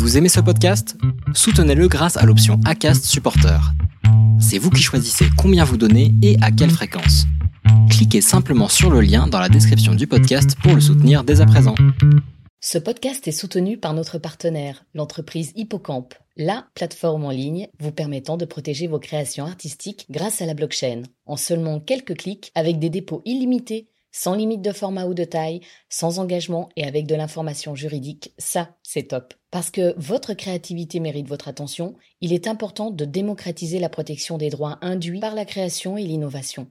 Vous aimez ce podcast? Soutenez-le grâce à l'option ACAST Supporter. C'est vous qui choisissez combien vous donnez et à quelle fréquence. Cliquez simplement sur le lien dans la description du podcast pour le soutenir dès à présent. Ce podcast est soutenu par notre partenaire, l'entreprise Hippocampe, la plateforme en ligne vous permettant de protéger vos créations artistiques grâce à la blockchain, en seulement quelques clics avec des dépôts illimités sans limite de format ou de taille, sans engagement et avec de l'information juridique, ça, c'est top. Parce que votre créativité mérite votre attention, il est important de démocratiser la protection des droits induits par la création et l'innovation.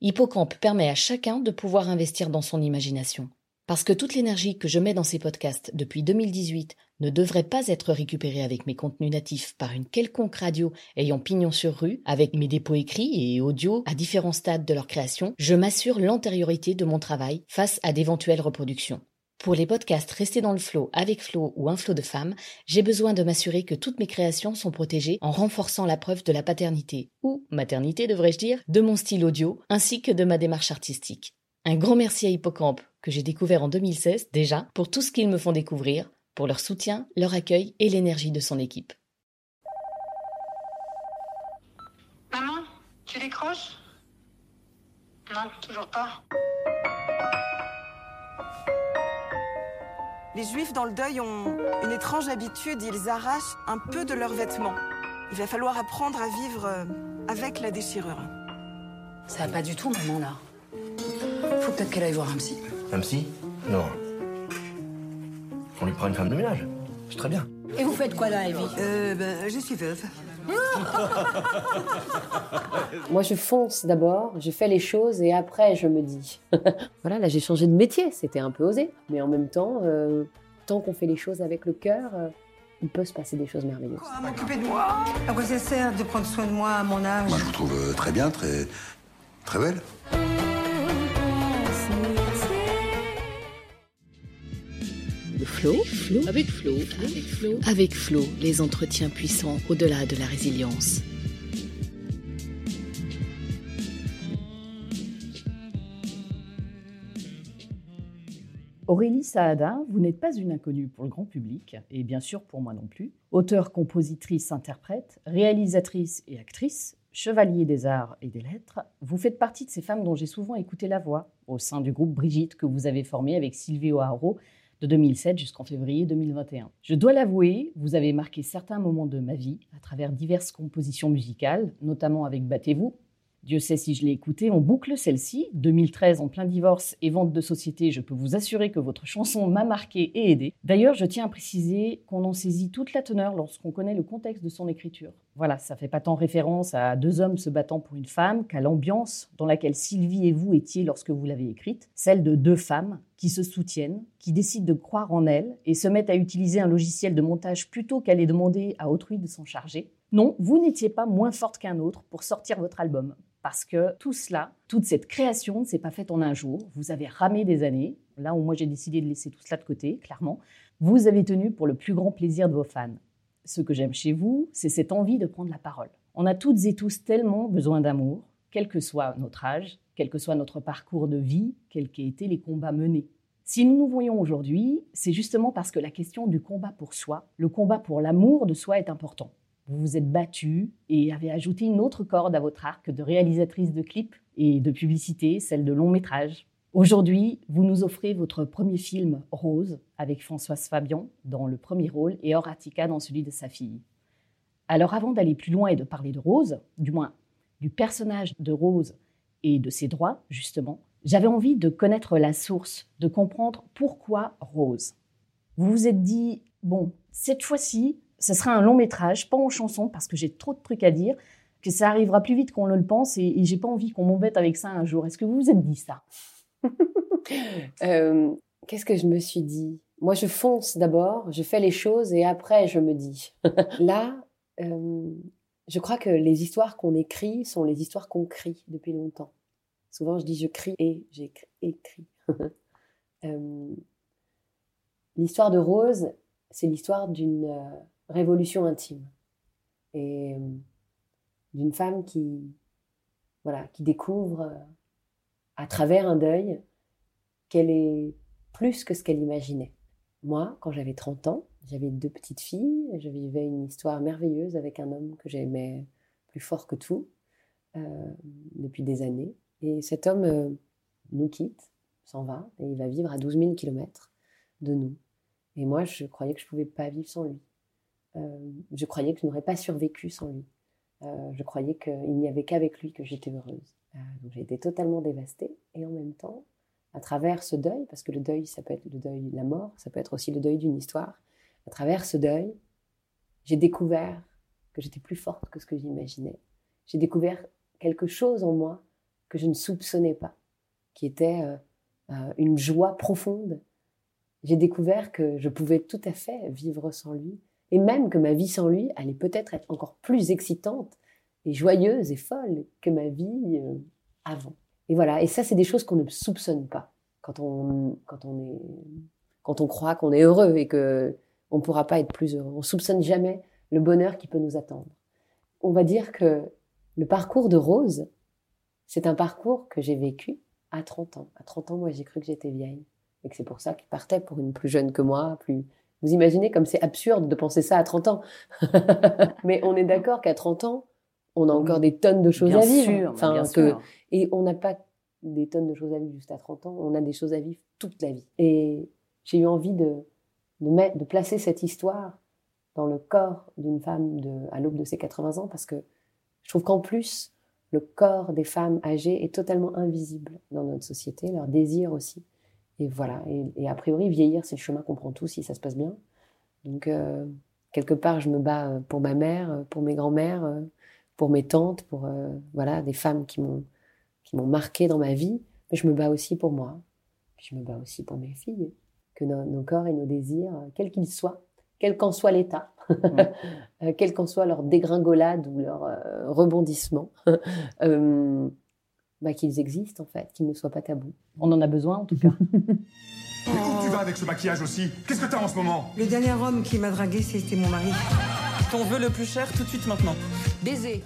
Hippocampe permet à chacun de pouvoir investir dans son imagination. Parce que toute l'énergie que je mets dans ces podcasts depuis 2018 ne devrait pas être récupérée avec mes contenus natifs par une quelconque radio ayant pignon sur rue, avec mes dépôts écrits et audio à différents stades de leur création, je m'assure l'antériorité de mon travail face à d'éventuelles reproductions. Pour les podcasts restés dans le flow avec Flo ou un flot de femmes, j'ai besoin de m'assurer que toutes mes créations sont protégées en renforçant la preuve de la paternité, ou maternité devrais-je dire, de mon style audio, ainsi que de ma démarche artistique. Un grand merci à Hippocampe, que j'ai découvert en 2016 déjà, pour tout ce qu'ils me font découvrir, pour leur soutien, leur accueil et l'énergie de son équipe. Maman, tu décroches? Non, toujours pas. Les juifs dans le deuil ont une étrange habitude, ils arrachent un peu de leurs vêtements. Il va falloir apprendre à vivre euh, avec la déchirure. Ça va pas du tout, maman, là. Faut peut-être qu'elle aille voir un psy. Un psy? Non. On lui prend une femme de ménage. C'est très bien. Et vous faites quoi là, Evie? Euh, ben, je suis veuve. Moi, je fonce d'abord, je fais les choses et après, je me dis. voilà, là, j'ai changé de métier, c'était un peu osé. Mais en même temps, euh, tant qu'on fait les choses avec le cœur, euh, il peut se passer des choses merveilleuses. Quoi, m'occuper de moi? À quoi ça sert de prendre soin de moi à mon âge? Moi, je vous trouve euh, très bien, très, très belle. Le flow, flow, avec flow, avec les entretiens puissants au-delà de la résilience. Aurélie Saada, vous n'êtes pas une inconnue pour le grand public, et bien sûr pour moi non plus. Auteure, compositrice, interprète, réalisatrice et actrice, chevalier des arts et des lettres, vous faites partie de ces femmes dont j'ai souvent écouté la voix au sein du groupe Brigitte que vous avez formé avec Sylvie O'Haraud de 2007 jusqu'en février 2021. Je dois l'avouer, vous avez marqué certains moments de ma vie à travers diverses compositions musicales, notamment avec Battez-vous, Dieu sait si je l'ai écouté, on boucle celle-ci. 2013, en plein divorce et vente de société, je peux vous assurer que votre chanson m'a marqué et aidé. D'ailleurs, je tiens à préciser qu'on en saisit toute la teneur lorsqu'on connaît le contexte de son écriture. Voilà, ça fait pas tant référence à deux hommes se battant pour une femme qu'à l'ambiance dans laquelle Sylvie et vous étiez lorsque vous l'avez écrite, celle de deux femmes qui se soutiennent, qui décident de croire en elles et se mettent à utiliser un logiciel de montage plutôt qu'à les demander à autrui de s'en charger. Non, vous n'étiez pas moins forte qu'un autre pour sortir votre album parce que tout cela, toute cette création ne s'est pas faite en un jour. Vous avez ramé des années. Là où moi j'ai décidé de laisser tout cela de côté, clairement. Vous avez tenu pour le plus grand plaisir de vos fans. Ce que j'aime chez vous, c'est cette envie de prendre la parole. On a toutes et tous tellement besoin d'amour, quel que soit notre âge, quel que soit notre parcours de vie, quels qu'aient été les combats menés. Si nous nous voyons aujourd'hui, c'est justement parce que la question du combat pour soi, le combat pour l'amour de soi est important. Vous vous êtes battue et avez ajouté une autre corde à votre arc de réalisatrice de clips et de publicité, celle de long métrage. Aujourd'hui, vous nous offrez votre premier film Rose avec Françoise Fabian dans le premier rôle et Horatica dans celui de sa fille. Alors avant d'aller plus loin et de parler de Rose, du moins du personnage de Rose et de ses droits, justement, j'avais envie de connaître la source, de comprendre pourquoi Rose. Vous vous êtes dit, bon, cette fois-ci, ce sera un long métrage, pas en chanson, parce que j'ai trop de trucs à dire, que ça arrivera plus vite qu'on le pense et, et j'ai pas envie qu'on m'embête avec ça un jour. Est-ce que vous vous êtes dit ça? Euh, Qu'est-ce que je me suis dit? Moi, je fonce d'abord, je fais les choses et après, je me dis. Là, euh, je crois que les histoires qu'on écrit sont les histoires qu'on crie depuis longtemps. Souvent, je dis je crie et j'ai écrit. Euh, l'histoire de Rose, c'est l'histoire d'une révolution intime et euh, d'une femme qui, voilà, qui découvre euh, à travers un deuil qu'elle est plus que ce qu'elle imaginait. Moi, quand j'avais 30 ans, j'avais deux petites filles, je vivais une histoire merveilleuse avec un homme que j'aimais plus fort que tout euh, depuis des années. Et cet homme nous quitte, s'en va, et il va vivre à 12 000 kilomètres de nous. Et moi, je croyais que je ne pouvais pas vivre sans lui. Euh, je croyais que je n'aurais pas survécu sans lui. Euh, je croyais qu'il n'y avait qu'avec lui que j'étais heureuse. Euh, donc j'ai été totalement dévastée. Et en même temps, à travers ce deuil, parce que le deuil, ça peut être le deuil de la mort, ça peut être aussi le deuil d'une histoire, à travers ce deuil, j'ai découvert que j'étais plus forte que ce que j'imaginais. J'ai découvert quelque chose en moi que je ne soupçonnais pas, qui était une joie profonde. J'ai découvert que je pouvais tout à fait vivre sans lui, et même que ma vie sans lui allait peut-être être encore plus excitante et joyeuse et folle que ma vie euh, avant. Et voilà, et ça c'est des choses qu'on ne soupçonne pas quand on, quand on, est, quand on croit qu'on est heureux et que on ne pourra pas être plus heureux. On soupçonne jamais le bonheur qui peut nous attendre. On va dire que le parcours de Rose, c'est un parcours que j'ai vécu à 30 ans. À 30 ans, moi, j'ai cru que j'étais vieille. Et que c'est pour ça qu'il partait pour une plus jeune que moi, plus, vous imaginez comme c'est absurde de penser ça à 30 ans. Mais on est d'accord qu'à 30 ans, on a encore des tonnes de choses Bien à vivre. sûr, Enfin, bien que- sûr. Et on n'a pas des tonnes de choses à vivre juste à 30 ans, on a des choses à vivre toute la vie. Et j'ai eu envie de, de, mettre, de placer cette histoire dans le corps d'une femme de, à l'aube de ses 80 ans parce que je trouve qu'en plus, le corps des femmes âgées est totalement invisible dans notre société, leur désir aussi. Et voilà, et, et a priori, vieillir, c'est le chemin qu'on prend tous si ça se passe bien. Donc, euh, quelque part, je me bats euh, pour ma mère, euh, pour mes grands-mères, pour mes tantes, pour euh, voilà, des femmes qui m'ont qui m'ont marqué dans ma vie, mais je me bats aussi pour moi. Je me bats aussi pour mes filles, que nos, nos corps et nos désirs, quels qu'ils soient, quel qu'en soit l'état, quel qu'en soit leur dégringolade ou leur euh, rebondissement, bah, qu'ils existent en fait, qu'ils ne soient pas tabous. On en a besoin en tout cas. Mais où tu vas avec ce maquillage aussi Qu'est-ce que t'as en ce moment? Le dernier homme qui m'a dragué, c'était mon mari. Ton vœu le plus cher tout de suite maintenant. Baiser.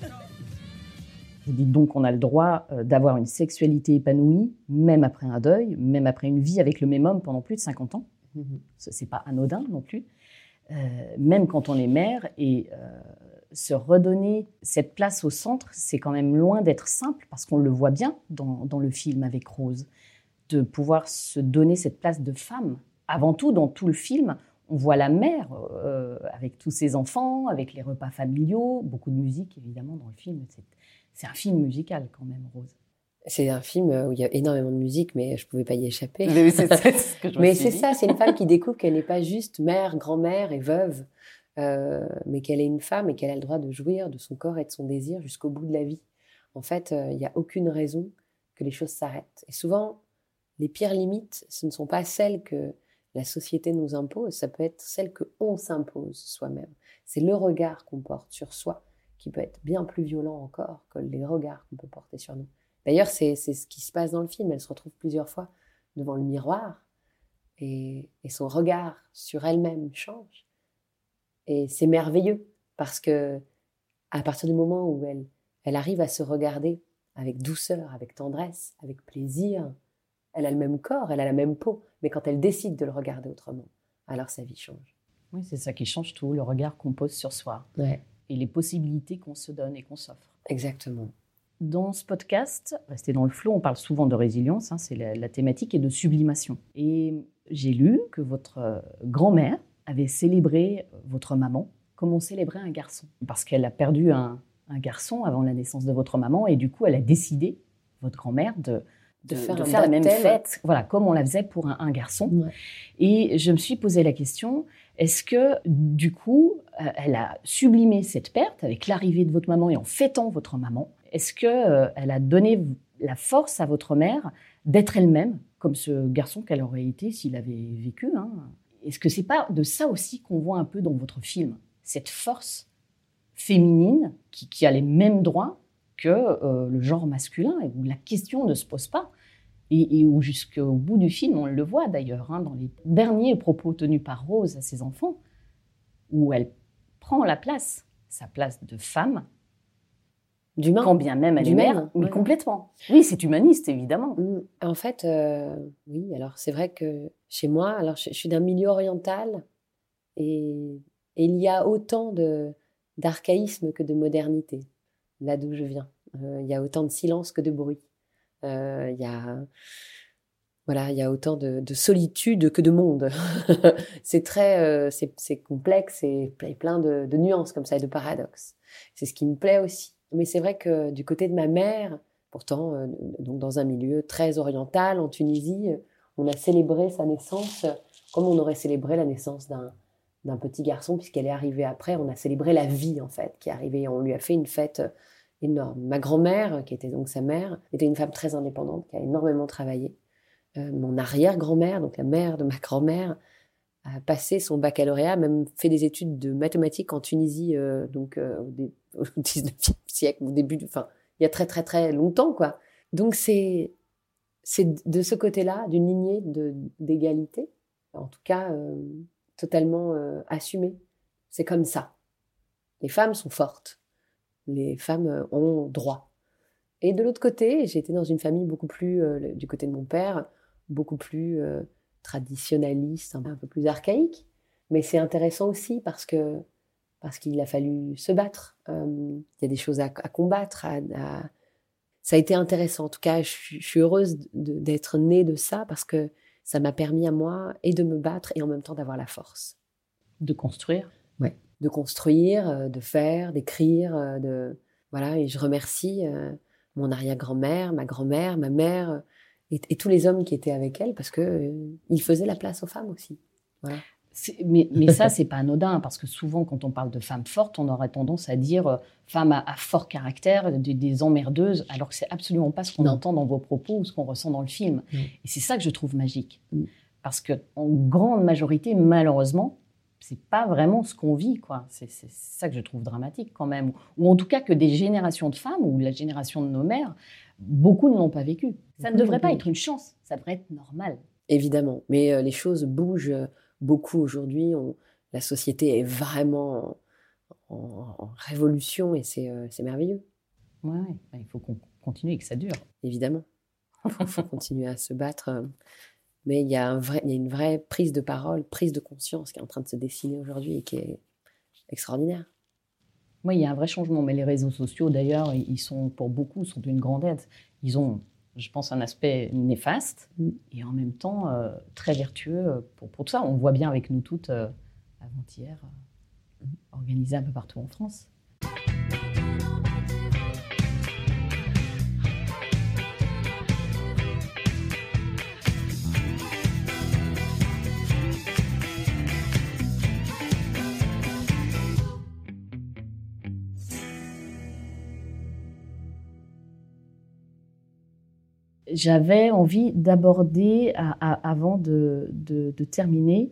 Vous dites donc qu'on a le droit euh, d'avoir une sexualité épanouie, même après un deuil, même après une vie avec le même homme pendant plus de 50 ans. Ce n'est pas anodin non plus. Euh, même quand on est mère, et euh, se redonner cette place au centre, c'est quand même loin d'être simple, parce qu'on le voit bien dans, dans le film avec Rose, de pouvoir se donner cette place de femme. Avant tout, dans tout le film, on voit la mère euh, avec tous ses enfants, avec les repas familiaux, beaucoup de musique évidemment dans le film. C'est- C'est un film musical quand même, Rose. C'est un film où il y a énormément de musique, mais je pouvais pas y échapper. Mais c'est- c'est ce que je me Mais suis c'est dit. ça, c'est une femme qui découvre qu'elle n'est pas juste mère, grand-mère et veuve, euh, mais qu'elle est une femme et qu'elle a le droit de jouir de son corps et de son désir jusqu'au bout de la vie. En fait, euh, il n'y a aucune raison que les choses s'arrêtent. Et souvent, les pires limites, ce ne sont pas celles que la société nous impose, ça peut être celles que on s'impose soi-même. C'est le regard qu'on porte sur soi qui peut être bien plus violent encore que les regards qu'on peut porter sur nous. D'ailleurs, c'est ce qui se passe dans le film. Elle se retrouve plusieurs fois devant le miroir et, et son regard sur elle-même change. Et c'est merveilleux parce que à partir du moment où elle, elle arrive à se regarder avec douceur, avec tendresse, avec plaisir, elle a le même corps, elle a la même peau, mais quand elle décide de le regarder autrement, alors sa vie change. Oui, c'est ça qui change tout, le regard qu'on pose sur soi Ouais. et les possibilités qu'on se donne et qu'on s'offre. Exactement. Dans ce podcast, rester dans le flot, on parle souvent de résilience, hein, c'est la, la thématique, et de sublimation. Et j'ai lu que votre euh, grand-mère avait célébré euh, votre maman comme on célébrait un garçon? Parce qu'elle a perdu un, un garçon avant la naissance de votre maman, et du coup, elle a décidé, votre grand-mère, de, De de- faire de un faire la même fête, voilà, comme on la faisait pour un, un garçon. Et je me suis posé la question, est-ce que du coup, euh, elle a sublimé cette perte avec l'arrivée de votre maman et en fêtant votre maman? Est-ce que euh, elle a donné la force à votre mère d'être elle-même, comme ce garçon qu'elle aurait été s'il avait vécu hein? Est-ce que c'est pas de ça aussi qu'on voit un peu dans votre film Cette force féminine qui, a les mêmes droits que euh, le genre masculin et où la question ne se pose pas et, et où jusqu'au bout du film, on le voit d'ailleurs, hein, dans les derniers propos tenus par Rose à ses enfants, où elle prend la place, sa place de femme, D'humain. quand bien même elle est mère, mais ouais. complètement. Oui, c'est humaniste, évidemment. Mm. En fait, euh, oui, alors c'est vrai que chez moi, alors je, je suis d'un milieu oriental Et, et il y a autant de d'archaïsme que de modernité, là d'où je viens. Euh, il y a autant de silence que de bruit. Euh, il y a voilà, il y a autant de, de solitude que de monde. c'est très, euh, c'est complexe et plein de, de, nuances comme ça et de paradoxes. C'est ce qui me plaît aussi. Mais c'est vrai que du côté de ma mère, pourtant, euh, donc dans un milieu très oriental en Tunisie, on a célébré sa naissance comme on aurait célébré la naissance d'un petit garçon, puisqu'elle est arrivée après. On a célébré la vie, en fait, qui est arrivée. On lui a fait une fête énorme. Ma grand-mère, qui était donc sa mère, était une femme très indépendante, qui a énormément travaillé. Euh, mon arrière-grand-mère, donc la mère de ma grand-mère, a passé son baccalauréat, même fait des études de mathématiques en Tunisie, euh, donc euh, au, 19e siècle, au début, enfin, il y a très très très longtemps, quoi. Donc c'est de ce côté-là, d'une lignée d'égalité, en tout cas totalement assumée. C'est comme ça. Les femmes sont fortes les femmes euh, ont droit. Et de l'autre côté, j'ai été dans une famille beaucoup plus, euh, du côté de mon père, beaucoup plus euh, traditionnaliste, un peu plus archaïque. Mais c'est intéressant aussi parce que parce qu'il a fallu se battre. Il y a des choses à, combattre. Ça a été intéressant. En tout cas, je, suis heureuse d'être née de ça parce que ça m'a permis à moi et de me battre et en même temps d'avoir la force. De construire Ouais de construire, euh, de faire, d'écrire, euh, de voilà. Et je remercie euh, mon arrière-grand-mère, ma grand-mère, ma mère et, tous les hommes qui étaient avec elle parce que ils faisaient la place aux femmes aussi. Voilà. Mais, mais, ça, c'est pas anodin, parce que souvent, quand on parle de femmes fortes, on aurait tendance à dire femmes à, fort caractère, des, emmerdeuses, alors que c'est absolument pas ce qu'on entend dans vos propos ou ce qu'on ressent dans le film. Et c'est ça que je trouve magique. Mm. Parce que, en grande majorité, malheureusement, c'est pas vraiment ce qu'on vit, quoi. C'est ça que je trouve dramatique quand même. Ou en tout cas que des générations de femmes, ou la génération de nos mères, beaucoup ne l'ont pas vécu. Ça ne devrait pas être une chance, ça devrait être normal. Évidemment, mais euh, les choses bougent beaucoup aujourd'hui. La société est vraiment en, révolution et c'est euh, merveilleux. Ouais, ouais. Bah, il faut qu'on continue et que ça dure. Évidemment. Il faut continuer à se battre euh, mais il y, a un vrai, il y a une vraie prise de parole, prise de conscience qui est en train de se dessiner aujourd'hui et qui est extraordinaire. Oui, il y a un vrai changement. Mais les réseaux sociaux, d'ailleurs, ils sont pour beaucoup sont d'une grande aide. Ils ont, je pense, un aspect néfaste mm. et en même temps euh, très vertueux pour, pour, tout ça. On voit bien avec nous toutes euh, avant-hier, euh, organisées un peu partout en France. J'avais envie d'aborder, avant de, terminer,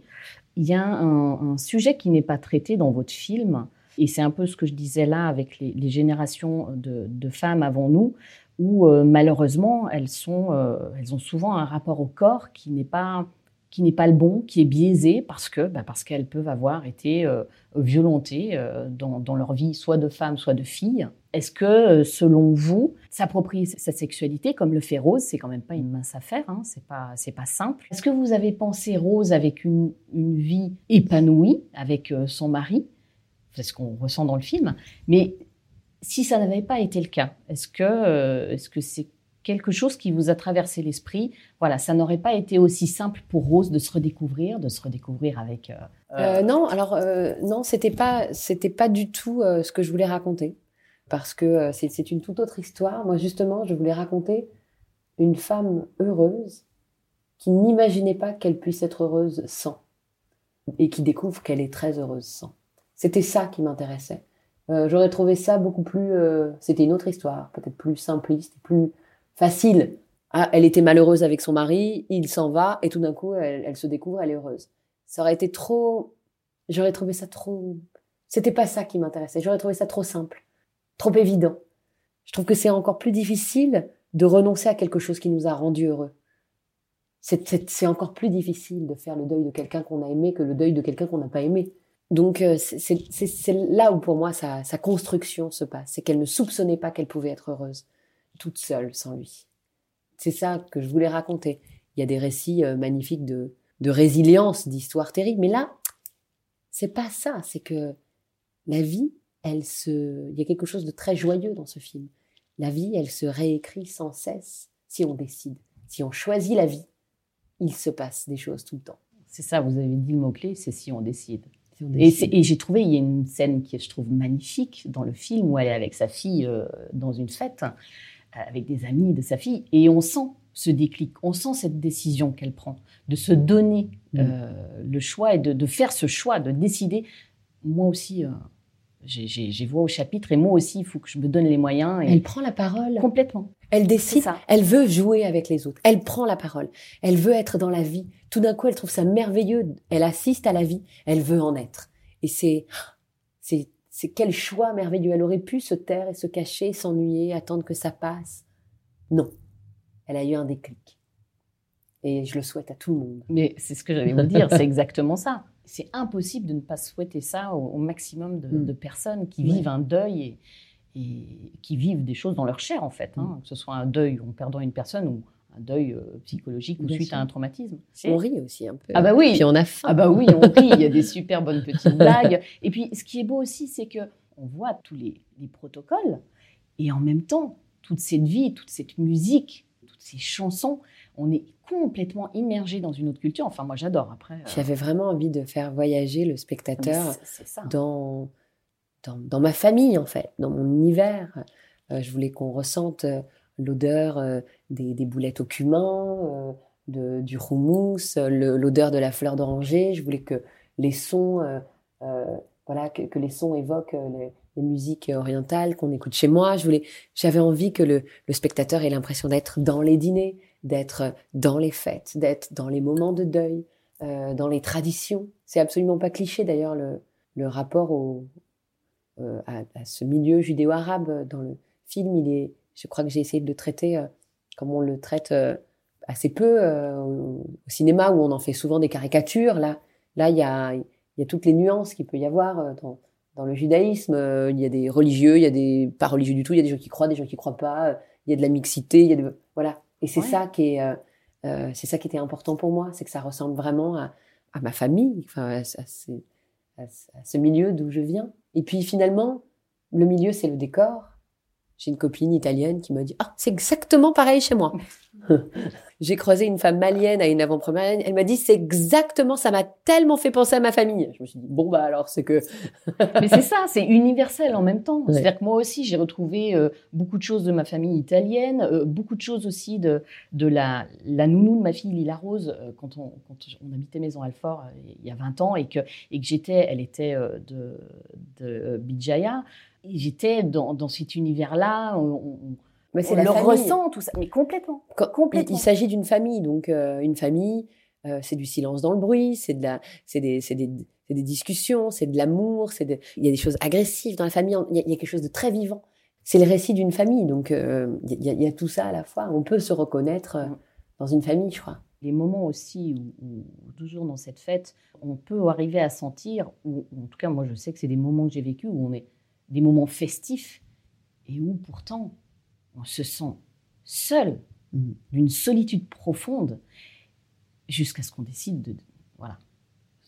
il y a un, sujet qui n'est pas traité dans votre film, et c'est un peu ce que je disais là avec les, générations de, femmes avant nous, où euh, malheureusement euh, elles ont souvent un rapport au corps qui n'est pas qui n'est pas le bon, qui est biaisé parce que bah, parce qu'elles peuvent avoir été euh, violentées dans, dans, leur vie, soit de femmes, soit de filles. Est-ce que, euh, selon vous, s'approprier sa sexualité, comme le fait Rose, c'est quand même pas une mince affaire, hein, c'est pas pas simple. Est-ce que vous avez pensé Rose avec une, une vie épanouie avec son mari? C'est ce qu'on ressent dans le film. Mais si ça n'avait pas été le cas, est-ce que est-ce que c'est quelque chose qui vous a traversé l'esprit? Voilà, ça n'aurait pas été aussi simple pour Rose de se redécouvrir, de se redécouvrir avec. Euh, euh, non, alors euh, non, c'était pas, c'était pas du tout ce que je voulais raconter, parce que c'est une toute autre histoire. Moi, justement, je voulais raconter une femme heureuse qui n'imaginait pas qu'elle puisse être heureuse sans, et qui découvre qu'elle est très heureuse sans. C'était ça qui m'intéressait. J'aurais trouvé ça beaucoup plus. C'était une autre histoire, peut-être plus simpliste, plus facile. Ah, elle était malheureuse avec son mari, il s'en va, et tout d'un coup, elle, se découvre, elle est heureuse. Ça aurait été trop. J'aurais trouvé ça trop. C'était pas ça qui m'intéressait. J'aurais trouvé ça trop simple, trop évident. Je trouve que c'est encore plus difficile de renoncer à quelque chose qui nous a rendu heureux. C'est encore plus difficile de faire le deuil de quelqu'un qu'on a aimé que le deuil de quelqu'un qu'on n'a pas aimé. Donc euh, c'est là où pour moi sa construction se passe. C'est qu'elle ne soupçonnait pas qu'elle pouvait être heureuse toute seule sans lui. C'est ça que je voulais raconter. Il y a des récits euh, magnifiques de, résilience, d'histoires terribles, mais là, C'est pas ça. C'est que la vie, elle se, il y a quelque chose de très joyeux dans ce film. La vie, elle se réécrit sans cesse si on décide. Si on choisit la vie, il se passe des choses tout le temps. C'est ça, vous avez dit le mot-clé, c'est si on décide. Si on Et, décide. c'est- et j'ai trouvé, il y a une scène qui est, je trouve, magnifique dans le film où elle est avec sa fille euh, dans une fête, euh, avec des amis de sa fille, et on sent ce déclic, on sent cette décision qu'elle prend, de se donner Mm. euh, le choix et de, de faire ce choix, de décider. Moi aussi, j'ai- voix au chapitre, et moi aussi, il faut que je me donne les moyens. Et Elle prend la parole. Complètement. Elle décide, ça. elle veut jouer avec les autres, elle prend la parole, elle veut être dans la vie. Tout d'un coup, elle trouve ça merveilleux, elle assiste à la vie, elle veut en être. Et c'est, c'est, c'est quel choix merveilleux. Elle aurait pu se taire et se cacher, s'ennuyer, attendre que ça passe. Non, elle a eu un déclic. Et je le souhaite à tout le monde. Mais c'est ce que j'allais vous dire, c'est exactement ça. C'est impossible de ne pas souhaiter ça au, au maximum de, Mm. de personnes qui vivent un deuil et, et qui vivent des choses dans leur chair, en fait. Mm. hein, que ce soit un deuil en perdant une personne ou un deuil euh, psychologique ou Bien suite sûr. à un traumatisme. On rit aussi un peu. Ah bah oui. Puis on a faim. Ah bah oui, on rit, il y a des super bonnes petites blagues. Et puis, ce qui est beau aussi, c'est que on voit tous les, les protocoles et en même temps, toute cette vie, toute cette musique, toutes ces chansons, on est complètement immergé dans une autre culture. Enfin, moi, j'adore. Après, euh, J'avais vraiment envie de faire voyager le spectateur dans, dans, dans ma famille, en fait, dans mon univers. Euh, je voulais qu'on ressente euh, l'odeur euh, des, des boulettes au cumin, de, du houmous, l'odeur de la fleur d'oranger. Je voulais que les sons, voilà, que, que les sons évoquent les, les musiques orientales qu'on écoute chez moi. Je voulais, j'avais envie que le, spectateur ait l'impression d'être dans les dîners, d'être dans les fêtes, d'être dans les moments de deuil, euh, dans les traditions. C'est absolument pas cliché d'ailleurs le, rapport euh, à, ce milieu judéo-arabe dans le film. Il est, je crois que j'ai essayé de le traiter euh, comme on le traite assez peu au, cinéma où on en fait souvent des caricatures. Là, là il y a, toutes les nuances qu'il peut y avoir dans, dans le judaïsme. Euh, il y a des religieux, il y a des pas religieux du tout, il y a des gens qui croient, des gens qui croient pas. euh, Il y a de la mixité, il y a de, voilà. Et c'est Ouais. ça qui est, euh, c'est ça qui était important pour moi, c'est que ça ressemble vraiment à, à ma famille, enfin, à, à ce milieu d'où je viens. Et puis finalement, le milieu, c'est le décor. J'ai une copine italienne qui m'a dit Ah, c'est exactement pareil chez moi. J'ai croisé une femme malienne à une avant-première. Elle m'a dit C'est exactement, ça m'a tellement fait penser à ma famille. Je me suis dit Bon, bah alors, c'est que. Mais c'est ça, c'est universel en même temps. Ouais. C'est-à-dire que moi aussi, j'ai retrouvé euh, beaucoup de choses de ma famille italienne, euh, beaucoup de choses aussi de, de la, la nounou de ma fille Lila Rose, euh, quand, on, quand on habitait Maison Alfort euh, il y a 20 ans et que, et que j'étais, elle était de, de Bijaya. J'étais dans, dans cet univers-là, on, on- Mais on la le famille. ressent, tout ça, mais complètement. Quand- complètement. il s'agit d'une famille, donc euh, une famille, euh, c'est du silence dans le bruit, c'est de la, c'est des, c'est des, c'est des discussions, c'est de l'amour, c'est de, il y a des choses agressives dans la famille, il y a, il y a quelque chose de très vivant. C'est le récit d'une famille, donc euh, il y, a, il y a tout ça à la fois. On peut se reconnaître euh, dans une famille, je crois. les moments aussi où, où, toujours dans cette fête, on peut arriver à sentir, ou en tout cas moi je sais que c'est des moments que j'ai vécus où on est des moments festifs et où pourtant on se sent seul, Mm. d'une solitude profonde, jusqu'à ce qu'on décide de, de- voilà,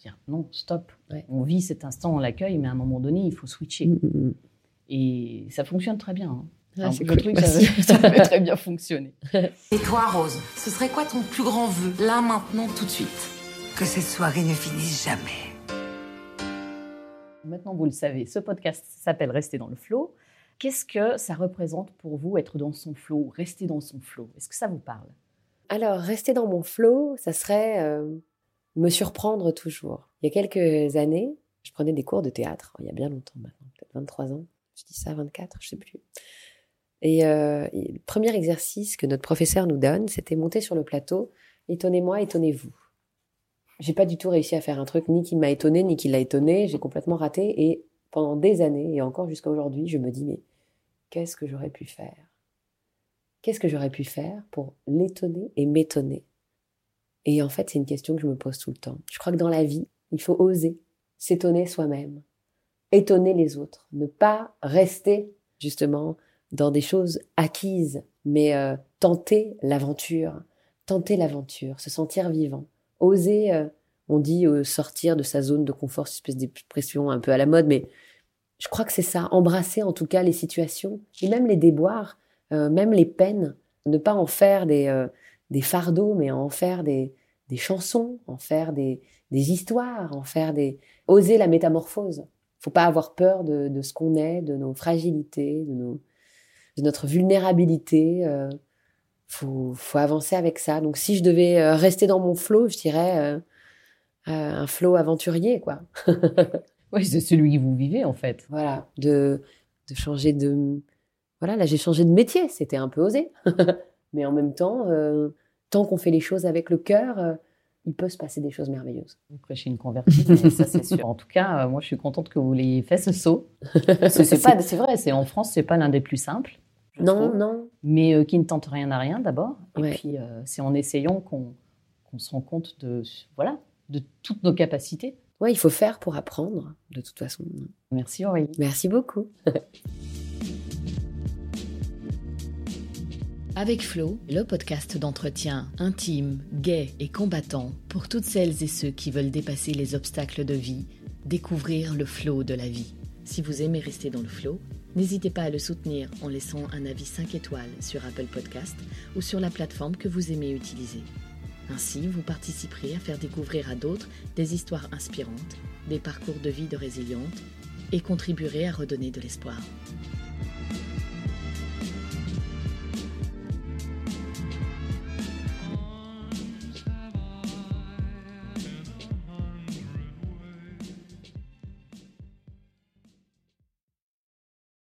dire non, stop, Ouais. on vit cet instant, on l'accueille, mais à un moment donné il faut switcher. Mm, mm. Et ça fonctionne très bien. hein. Ah, Enfin, c'est le cool. truc, ça, Merci. ça peut très bien fonctionner. Et toi, Rose, ce serait quoi ton plus grand vœu, là, maintenant, tout de suite? Que cette soirée ne finisse jamais. Maintenant, vous le savez, ce podcast s'appelle Rester dans le flow. Qu'est-ce que ça représente pour vous être dans son flow, rester dans son flow? Est-ce que ça vous parle? Alors, rester dans mon flow, ça serait euh, me surprendre toujours. Il y a quelques années, je prenais des cours de théâtre, il y a bien longtemps maintenant, peut-être 23 ans, je dis ça, 24, je sais plus. Et, euh, et le premier exercice que notre professeur nous donne, c'était monter sur le plateau, étonnez-moi, étonnez-vous. J'ai pas du tout réussi à faire un truc ni qui m'a étonné, ni qui l'a étonné, j'ai complètement raté, et pendant des années, et encore jusqu'à aujourd'hui, je me dis, mais qu'est-ce que j'aurais pu faire? Qu'est-ce que j'aurais pu faire pour l'étonner et m'étonner? Et en fait, c'est une question que je me pose tout le temps. Je crois que dans la vie, il faut oser s'étonner soi-même, étonner les autres, ne pas rester justement dans des choses acquises, mais euh, tenter l'aventure, tenter l'aventure, se sentir vivant, oser, euh, On dit euh, sortir de sa zone de confort, cette espèce d'expression un peu à la mode, mais je crois que c'est ça, embrasser en tout cas les situations et même les déboires, euh, même les peines, ne pas en faire des, euh, des fardeaux, mais en faire des, des chansons, en faire des, des histoires, en faire des... oser la métamorphose. Faut pas avoir peur de, de ce qu'on est, de nos fragilités, de, nos, de notre vulnérabilité. Euh, faut, faut avancer avec ça. Donc si je devais euh, rester dans mon flot, je dirais un flot aventurier, quoi. oui, c'est celui que vous vivez en fait. Voilà, de, de changer de... Voilà, là j'ai changé de métier, c'était un peu osé. Mais en même temps, euh, tant qu'on fait les choses avec le cœur, euh, il peut se passer des choses merveilleuses. Vous prêchez une convertie, ça c'est sûr. En tout cas, euh, moi je suis contente que vous l'ayez fait ce saut. C'est pas, c'est vrai, c'est en France, c'est pas l'un des plus simples. Non, trouve. non. Mais qui ne tente rien à rien d'abord. Et puis c'est en essayant qu'on qu'on se rend compte de voilà de toutes nos capacités. Ouais, il faut faire pour apprendre, de toute façon. Merci Aurélie. Merci beaucoup. Avec Flo, le podcast d'entretien intime, gai et combattant pour toutes celles et ceux qui veulent dépasser les obstacles de vie, découvrir le flow de la vie. Si vous aimez rester dans le flow, n'hésitez pas à le soutenir en laissant un avis 5 étoiles sur Apple Podcast ou sur la plateforme que vous aimez utiliser. Ainsi, vous participerez à faire découvrir à d'autres des histoires inspirantes, des parcours de vie de résilientes et contribuerez à redonner de l'espoir.